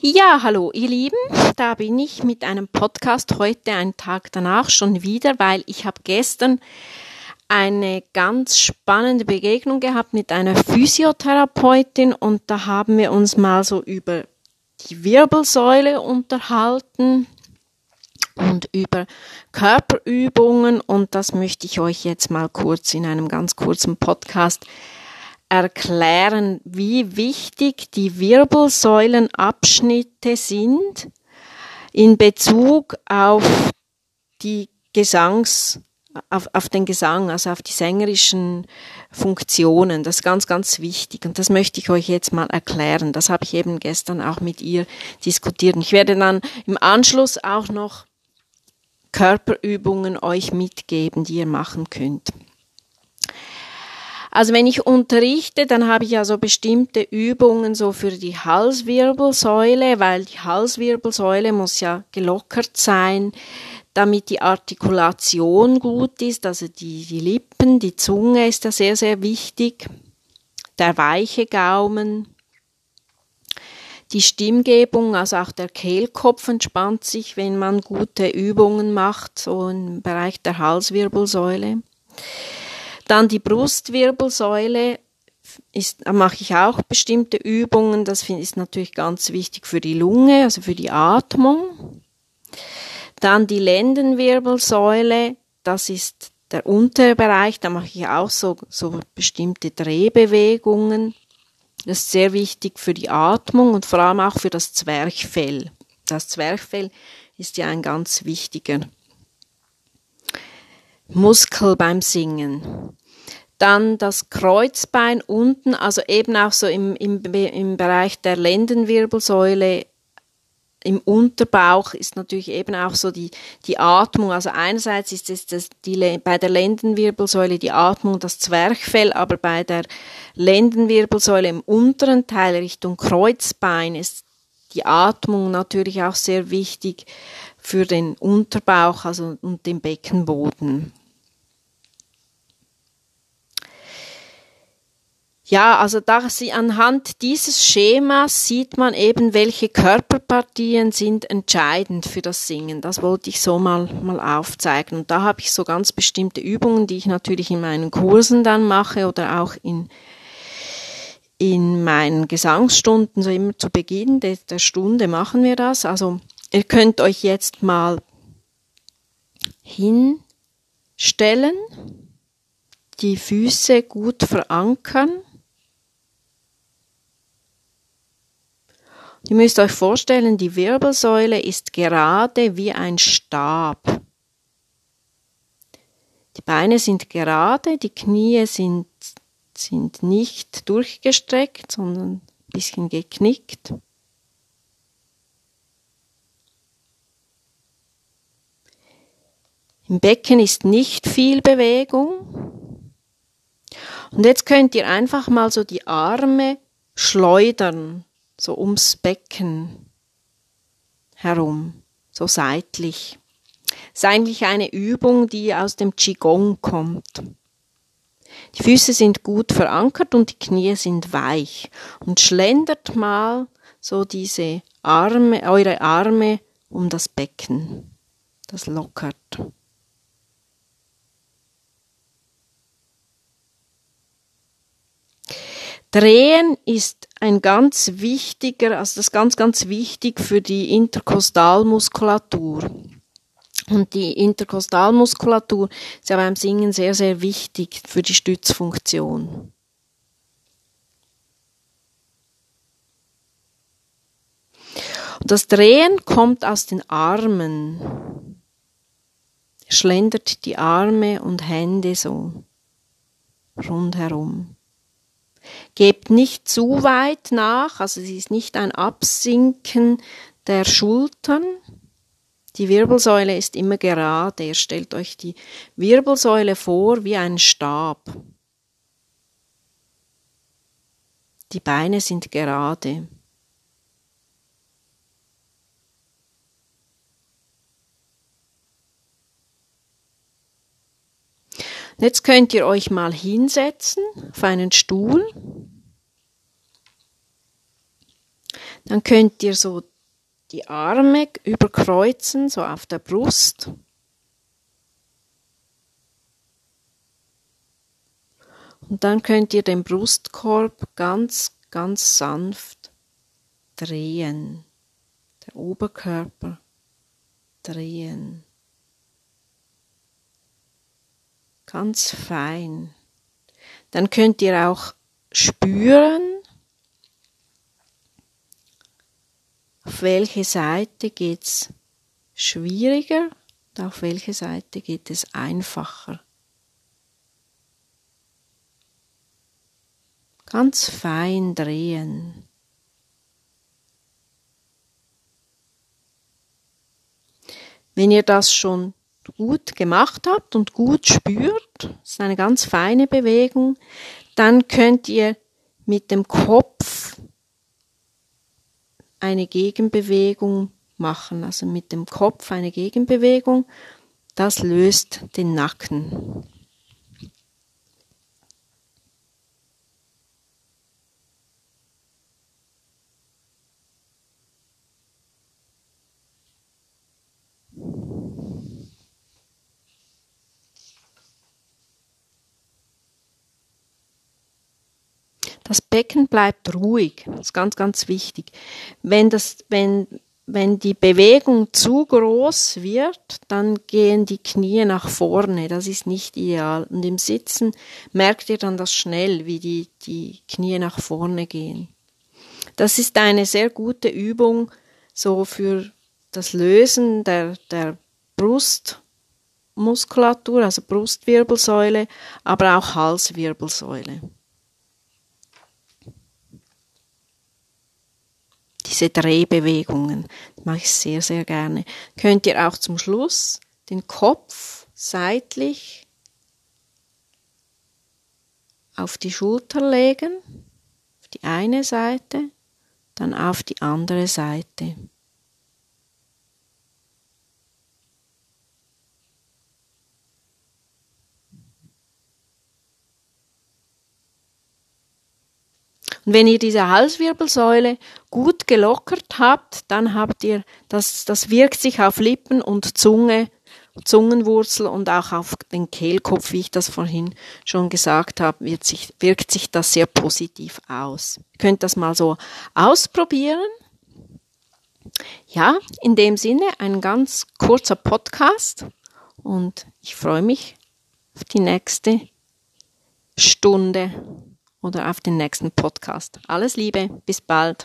Ja, hallo ihr Lieben, da bin ich mit einem Podcast heute einen Tag danach schon wieder, weil ich habe gestern eine ganz spannende Begegnung gehabt mit einer Physiotherapeutin und da haben wir uns mal so über die Wirbelsäule unterhalten und über Körperübungen und das möchte ich euch jetzt mal kurz in einem ganz kurzen Podcast erklären, wie wichtig die Wirbelsäulenabschnitte sind in Bezug auf die Gesangs, auf, auf den Gesang, also auf die sängerischen Funktionen. Das ist ganz, ganz wichtig und das möchte ich euch jetzt mal erklären. Das habe ich eben gestern auch mit ihr diskutiert. Ich werde dann im Anschluss auch noch Körperübungen euch mitgeben, die ihr machen könnt. Also wenn ich unterrichte, dann habe ich ja so bestimmte Übungen so für die Halswirbelsäule, weil die Halswirbelsäule muss ja gelockert sein, damit die Artikulation gut ist, also die, die Lippen, die Zunge ist da sehr, sehr wichtig, der weiche Gaumen, die Stimmgebung, also auch der Kehlkopf entspannt sich, wenn man gute Übungen macht, so im Bereich der Halswirbelsäule. Dann die Brustwirbelsäule ist, mache ich auch bestimmte Übungen. Das ist natürlich ganz wichtig für die Lunge, also für die Atmung. Dann die Lendenwirbelsäule, das ist der untere Bereich, da mache ich auch so, so bestimmte Drehbewegungen. Das ist sehr wichtig für die Atmung und vor allem auch für das Zwerchfell. Das Zwerchfell ist ja ein ganz wichtiger Muskel beim Singen. Dann das Kreuzbein unten, also eben auch so im, im, im Bereich der Lendenwirbelsäule im Unterbauch ist natürlich eben auch so die, die Atmung. Also einerseits ist es das, die, bei der Lendenwirbelsäule die Atmung das Zwerchfell, aber bei der Lendenwirbelsäule im unteren Teil Richtung Kreuzbein ist die Atmung natürlich auch sehr wichtig für den Unterbauch also, und den Beckenboden. Ja, also da sie anhand dieses Schemas sieht man eben, welche Körperpartien sind entscheidend für das Singen. Das wollte ich so mal, mal aufzeigen. Und da habe ich so ganz bestimmte Übungen, die ich natürlich in meinen Kursen dann mache oder auch in, in meinen Gesangsstunden, so immer zu Beginn der, der Stunde machen wir das. Also ihr könnt euch jetzt mal hinstellen, die Füße gut verankern Ihr müsst euch vorstellen, die Wirbelsäule ist gerade wie ein Stab. Die Beine sind gerade, die Knie sind, sind nicht durchgestreckt, sondern ein bisschen geknickt. Im Becken ist nicht viel Bewegung. Und jetzt könnt ihr einfach mal so die Arme schleudern so ums Becken herum, so seitlich. Das ist eigentlich eine Übung, die aus dem Qigong kommt. Die Füße sind gut verankert und die Knie sind weich. Und schlendert mal so diese Arme, eure Arme um das Becken. Das lockert. Drehen ist ein ganz wichtiger, also das ist ganz, ganz wichtig für die Interkostalmuskulatur. Und die Interkostalmuskulatur ist ja beim Singen sehr, sehr wichtig für die Stützfunktion. Und das Drehen kommt aus den Armen. Schlendert die Arme und Hände so rundherum. Gebt nicht zu weit nach, also es ist nicht ein Absinken der Schultern. Die Wirbelsäule ist immer gerade. Ihr stellt euch die Wirbelsäule vor wie ein Stab. Die Beine sind gerade. Jetzt könnt ihr euch mal hinsetzen auf einen Stuhl. Dann könnt ihr so die Arme überkreuzen, so auf der Brust. Und dann könnt ihr den Brustkorb ganz, ganz sanft drehen. Der Oberkörper drehen. Ganz fein. Dann könnt ihr auch spüren, welche Seite geht's schwieriger und auf welche Seite geht es einfacher. Ganz fein drehen. Wenn ihr das schon gut gemacht habt und gut spürt, ist eine ganz feine Bewegung, dann könnt ihr mit dem Kopf eine Gegenbewegung machen, also mit dem Kopf eine Gegenbewegung. Das löst den Nacken. Das Becken bleibt ruhig. Das ist ganz, ganz wichtig. Wenn, das, wenn, wenn die Bewegung zu groß wird, dann gehen die Knie nach vorne. Das ist nicht ideal. Und im Sitzen merkt ihr dann das schnell, wie die, die Knie nach vorne gehen. Das ist eine sehr gute Übung so für das Lösen der, der Brustmuskulatur, also Brustwirbelsäule, aber auch Halswirbelsäule. Diese Drehbewegungen. Das mache ich sehr, sehr gerne. Könnt ihr auch zum Schluss den Kopf seitlich auf die Schulter legen, auf die eine Seite, dann auf die andere Seite. Und wenn ihr diese Halswirbelsäule gut gelockert habt, dann habt ihr, das, das wirkt sich auf Lippen und Zunge, Zungenwurzel und auch auf den Kehlkopf, wie ich das vorhin schon gesagt habe, wird sich, wirkt sich das sehr positiv aus. Ihr könnt das mal so ausprobieren. Ja, in dem Sinne ein ganz kurzer Podcast und ich freue mich auf die nächste Stunde oder auf den nächsten Podcast. Alles Liebe, bis bald.